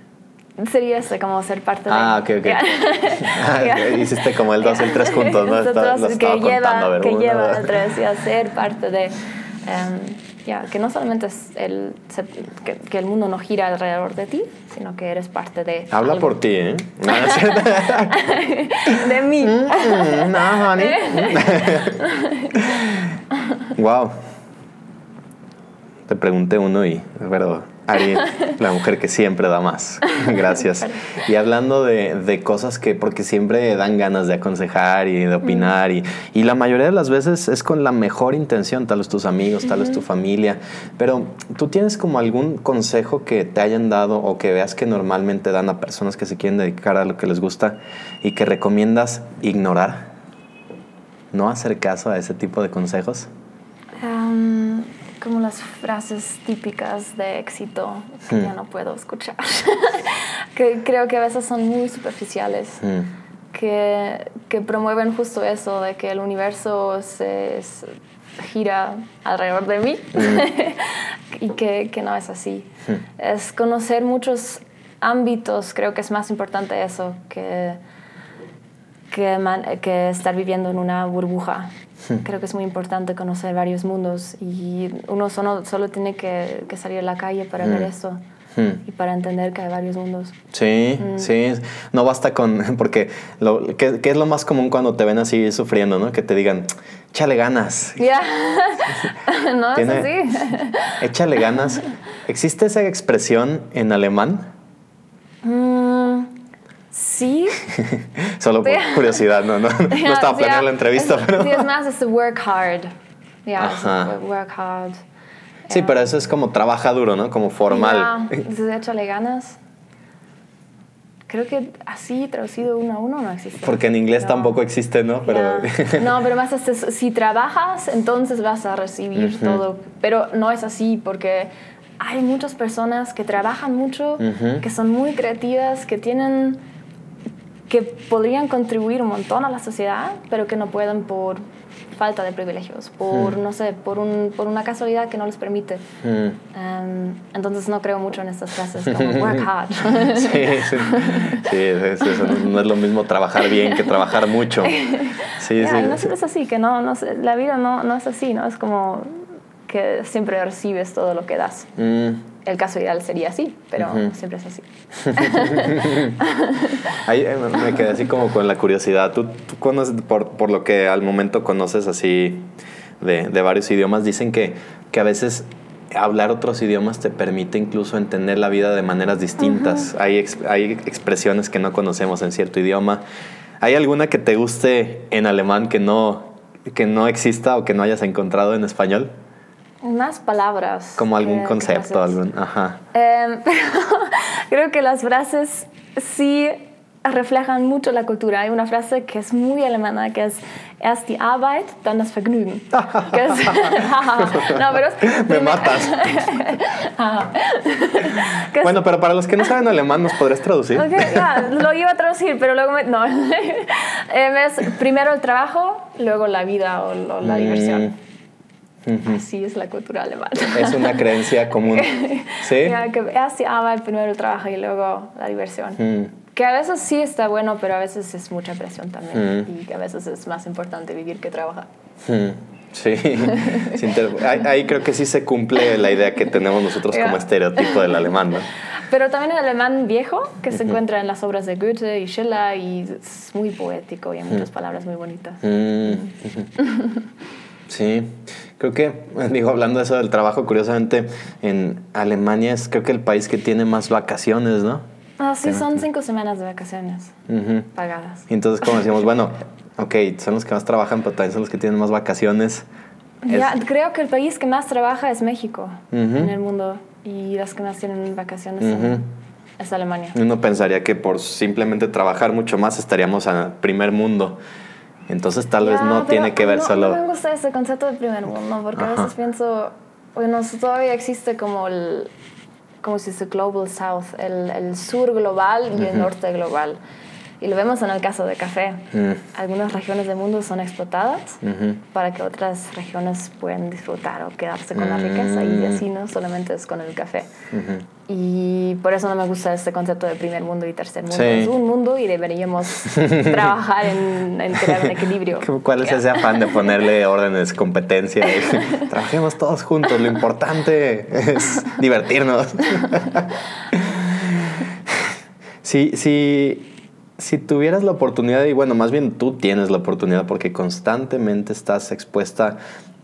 Sería ese, como ser parte de... Ah, ok, ok. Ya. Hiciste como el 2 y el 3 juntos, ¿no? Está- Nosotros lo que lleva, contando, a ver, que lleva dos. el tres, y ser parte de... em, ya, que no solamente es el, que, que el mundo no gira alrededor de ti, sino que eres parte de... Habla algo. por ti, ¿eh? No, es. De mí. Mm, no, honey. wow. Te pregunté uno y, pero Ari, la mujer que siempre da más. Gracias. Y hablando de, de cosas que, porque siempre dan ganas de aconsejar y de opinar, y, y la mayoría de las veces es con la mejor intención, tal vez tus amigos, tal vez tu familia, pero tú tienes como algún consejo que te hayan dado o que veas que normalmente dan a personas que se quieren dedicar a lo que les gusta y que recomiendas ignorar, no hacer caso a ese tipo de consejos. Em, como las frases típicas de éxito que Hmm. ya no puedo escuchar. que creo que a veces son muy superficiales. Mm, que, que promueven justo eso, de que el universo se, se gira alrededor de mí y que, que no es así. Es conocer muchos ámbitos, creo que es más importante eso que, que, man- que estar viviendo en una burbuja. Creo que es muy importante conocer varios mundos y uno solo, solo tiene que, que salir a la calle para ver eso Hmm. y para entender que hay varios mundos. Sí, sí. No basta con. Porque. Lo, ¿qué, qué es lo más común cuando te ven así sufriendo, no? Que te digan, échale ganas. Ya, no Tiene- es así. Échale ganas. ¿Existe esa expresión en alemán? Mm, sí. Solo por curiosidad, no, no, no estaba planeando la entrevista, es, pero. Sí, es más, es work hard. Es Ajá. work hard. Sí, pero eso es como trabaja duro, ¿no? Como formal. Ya, dices, échale ganas. Creo que así traducido uno a uno no existe. Porque en inglés No. tampoco existe, ¿no? Pero. No, pero más este, si trabajas, entonces vas a recibir Ujú. todo. Pero no es así porque hay muchas personas que trabajan mucho, Ujú. que son muy creativas, que tienen que podrían contribuir un montón a la sociedad, pero que no pueden por falta de privilegios, por, Mm. no sé, por, un, por una casualidad que no les permite. Mm. Um, entonces no creo mucho en estas frases como work hard. Sí, sí. Sí, es- eso no, es lo mismo trabajar bien que trabajar mucho. Sí, sí. y no siempre es así, que no, no sé, la vida no, no es así, ¿no? Es como que siempre recibes todo lo que das. Mm. El caso ideal sería así, pero Ujú. no siempre es así. Ahí eh, me quedé así como con la curiosidad. Tú, tú conoces, por, por lo que al momento conoces así de, de varios idiomas, dicen que, que a veces hablar otros idiomas te permite incluso entender la vida de maneras distintas. hay, ex- hay expresiones que no conocemos en cierto idioma. ¿Hay alguna que te guste en alemán que no, que no exista o que no hayas encontrado en español? Más palabras. Como algún concepto, algún... Ajá. Em, pero creo que las frases sí reflejan mucho la cultura. Hay una frase que es muy alemana, que es erst die Arbeit, dann das Vergnügen. Que es- no, pero es- Me matas. Es- Bueno, pero para los que no saben alemán, ¿nos podrías traducir? Ok, ya, lo iba a traducir, pero luego me... No. Em, es primero el trabajo, luego la vida o, o la Mm. diversión. Ujú. Así es la cultura alemana. Es una creencia común. ¿Sí? Ya, que erst die Arbeit, primero el trabajo y luego la diversión. Mm. Que a veces sí está bueno, pero a veces es mucha presión también. Mm. Y que a veces es más importante vivir que trabajar. Mm. Sí, ahí, ahí creo que sí se cumple la idea que tenemos nosotros como estereotipo del alemán, ¿no? Pero también el alemán viejo, que se encuentra en las obras de Goethe y Schiller, y es muy poético y hay muchas palabras muy bonitas. Sí, creo que, digo, hablando de eso del trabajo, curiosamente, en Alemania es creo que el país que tiene más vacaciones, ¿no? Ah, sí, son cinco semanas de vacaciones pagadas. Y entonces, como decimos, bueno, ok, son los que más trabajan, pero también son los que tienen más vacaciones. Es- Ya, creo que el país que más trabaja es México Ujú. en el mundo y las que más tienen vacaciones es Alemania. Uno pensaría que por simplemente trabajar mucho más estaríamos al primer mundo. Entonces tal vez no tiene que ver no, solo... No me gusta ese concepto de primer mundo porque a Ajá. veces pienso, bueno, todavía existe como el, como se dice, Global South, el, el sur global y el norte global. Y lo vemos en el caso de café. Mm, Algunas regiones del mundo son explotadas ujú. para que otras regiones puedan disfrutar o quedarse con la riqueza y Mm. así no solamente es con el café. Ujú. Y por eso no me gusta este concepto de primer mundo y tercer mundo. Sí. Es un mundo y deberíamos trabajar en, en crear un equilibrio. ¿Cuál es ese afán de ponerle órdenes, competencia? Trabajemos todos juntos, lo importante es divertirnos. si, si, si tuvieras la oportunidad, y bueno, más bien tú tienes la oportunidad porque constantemente estás expuesta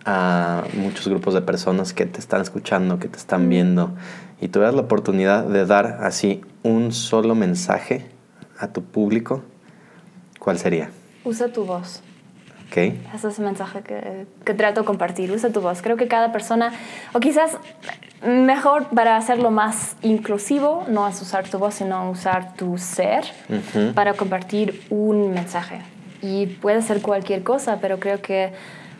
a muchos grupos de personas que te están escuchando, que te están viendo, y tuvieras la oportunidad de dar así un solo mensaje a tu público, ¿cuál sería? Usa tu voz. ¿Ok? Ese es el mensaje que, que trato de compartir. Usa tu voz. Creo que cada persona, o quizás mejor para hacerlo más inclusivo, no es usar tu voz, sino usar tu ser Ujú. para compartir un mensaje. Y puede ser cualquier cosa, pero creo que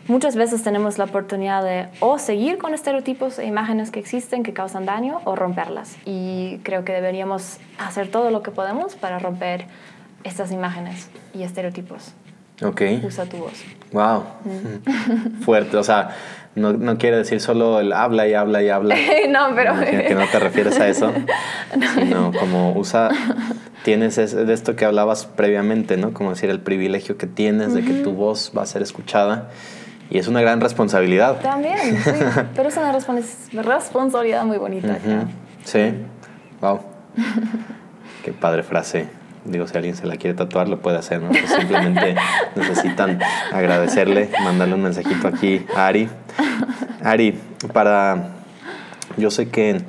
muchas veces tenemos la oportunidad de o seguir con estereotipos e imágenes que existen que causan daño o romperlas. Y creo que deberíamos hacer todo lo que podemos para romper estas imágenes y estereotipos. Ok. Usa tu voz. Wow. Fuerte. O sea, no, no quiere decir solo el habla y habla y habla. no, pero... Que no te refieres a eso. Sino como usa. Tienes ese- de esto que hablabas previamente, ¿no? Como decir el privilegio que tienes de que tu voz va a ser escuchada. Y es una gran responsabilidad. También, sí. Pero es una respons- responsabilidad muy bonita. Sí. Wow. Qué padre frase. Digo, si alguien se la quiere tatuar, lo puede hacer, ¿no? Pues simplemente necesitan agradecerle, mandarle un mensajito aquí a Ari. Ari, para. Yo sé que,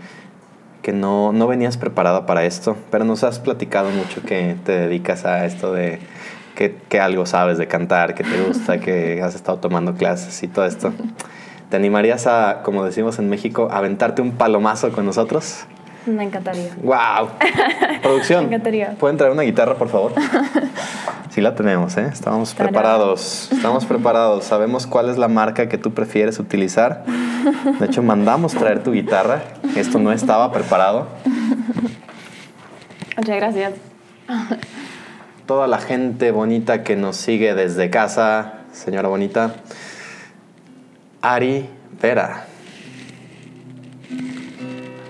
que no, no venías preparada para esto, pero nos has platicado mucho que te dedicas a esto de que, que algo sabes de cantar, que te gusta, que has estado tomando clases y todo esto. ¿Te animarías a, como decimos en México, aventarte un palomazo con nosotros? Me encantaría. ¡Wow! Producción. Me encantaría. ¿Pueden traer una guitarra, por favor? Sí la tenemos, ¿eh? Estamos Tarán. preparados. Estamos preparados. Sabemos cuál es la marca que tú prefieres utilizar. De hecho, mandamos traer tu guitarra. Esto no estaba preparado. Muchas gracias. Toda la gente bonita que nos sigue desde casa, señora bonita. Ari Vera.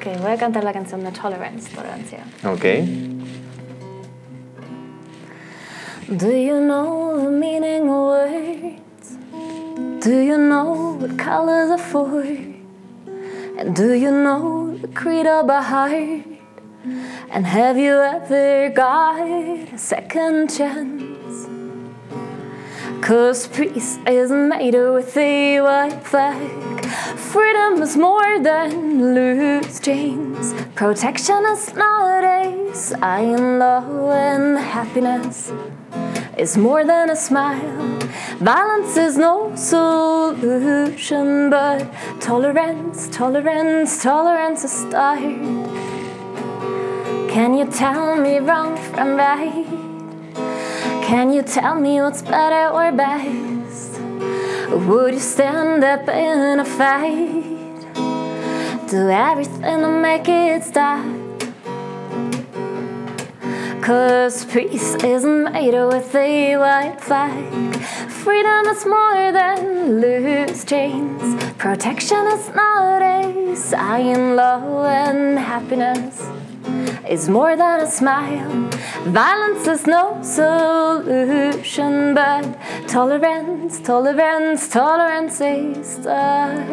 Ok, voy a cantar la canción de Tolerance, Tolerancia. Ok. Do you know the meaning of words? Do you know what colors are for? And do you know the creed of a heart? And have you ever got a second chance? Cause peace is made with a white flag. Freedom is more than loose chains. Protection is not a sign, law, and happiness is more than a smile. Violence is no solution, but tolerance, tolerance, tolerance is start. Can you tell me wrong from right? Can you tell me what's better or best? Would you stand up in a fight? Do everything to make it stop? Cause peace isn't made with a white flag. Freedom is more than loose chains. Protection is not a sign, law, and happiness is more than a smile. Violence is no solution, but tolerance, tolerance, tolerance is start.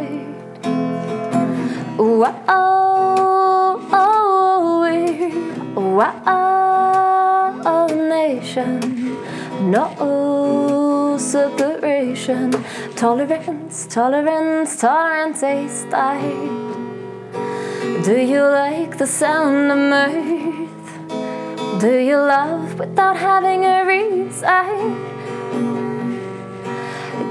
Wow, oh, oh, wow, nation, no separation. Tolerance, tolerance, tolerance is start. Do you like the sound of mirth? Do you love without having a reason?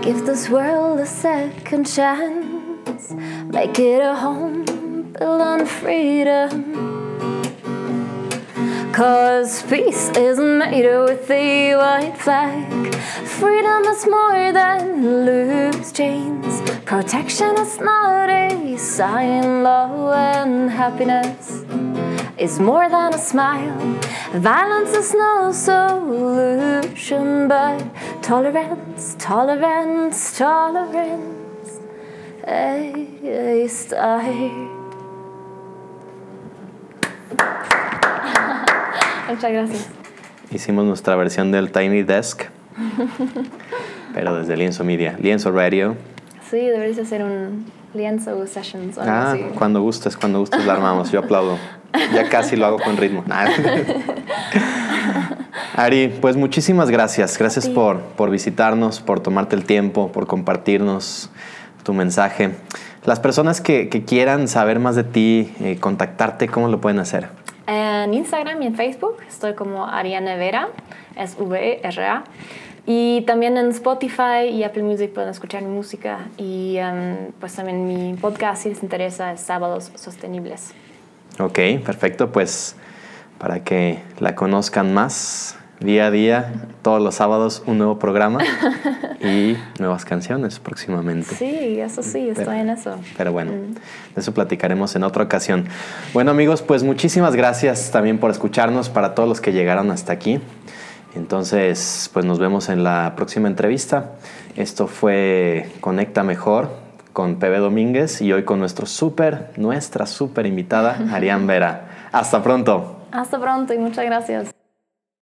Give this world a second chance. Make it a home built on freedom. Cause peace isn't made with a white flag. Freedom is more than loose chains. Protection is not a sign, law, and happiness is more than a smile. Violence is no solution, but tolerance, tolerance, tolerance, a start. Muchas gracias. Hicimos nuestra versión del Tiny Desk, pero desde Lienzo Media. Lienzo Radio. Sí, deberías hacer un lienzo sessions o algo Ah, así. cuando gustes, cuando gustes la armamos. Yo aplaudo. Ya casi lo hago con ritmo. Ari, pues muchísimas gracias. Gracias por, por visitarnos, por tomarte el tiempo, por compartirnos tu mensaje. Las personas que, que quieran saber más de ti, eh, contactarte, ¿cómo lo pueden hacer? En Instagram y en Facebook estoy como Ariane Vera, es V-E-R-A. Y también en Spotify y Apple Music pueden escuchar mi música. Y em, pues también mi podcast, si les interesa, es Sábados Sostenibles. Ok, perfecto. Pues para que la conozcan más, día a día, todos los sábados, un nuevo programa y nuevas canciones próximamente. Sí, eso sí, estoy en eso. Pero bueno, de eso platicaremos en otra ocasión. Bueno amigos, pues muchísimas gracias también por escucharnos para todos los que llegaron hasta aquí. Entonces, pues nos vemos en la próxima entrevista. Esto fue Conecta Mejor con Pepe Domínguez y hoy con nuestro súper, nuestra súper invitada, Arián Vera. Hasta pronto. Hasta pronto y muchas gracias.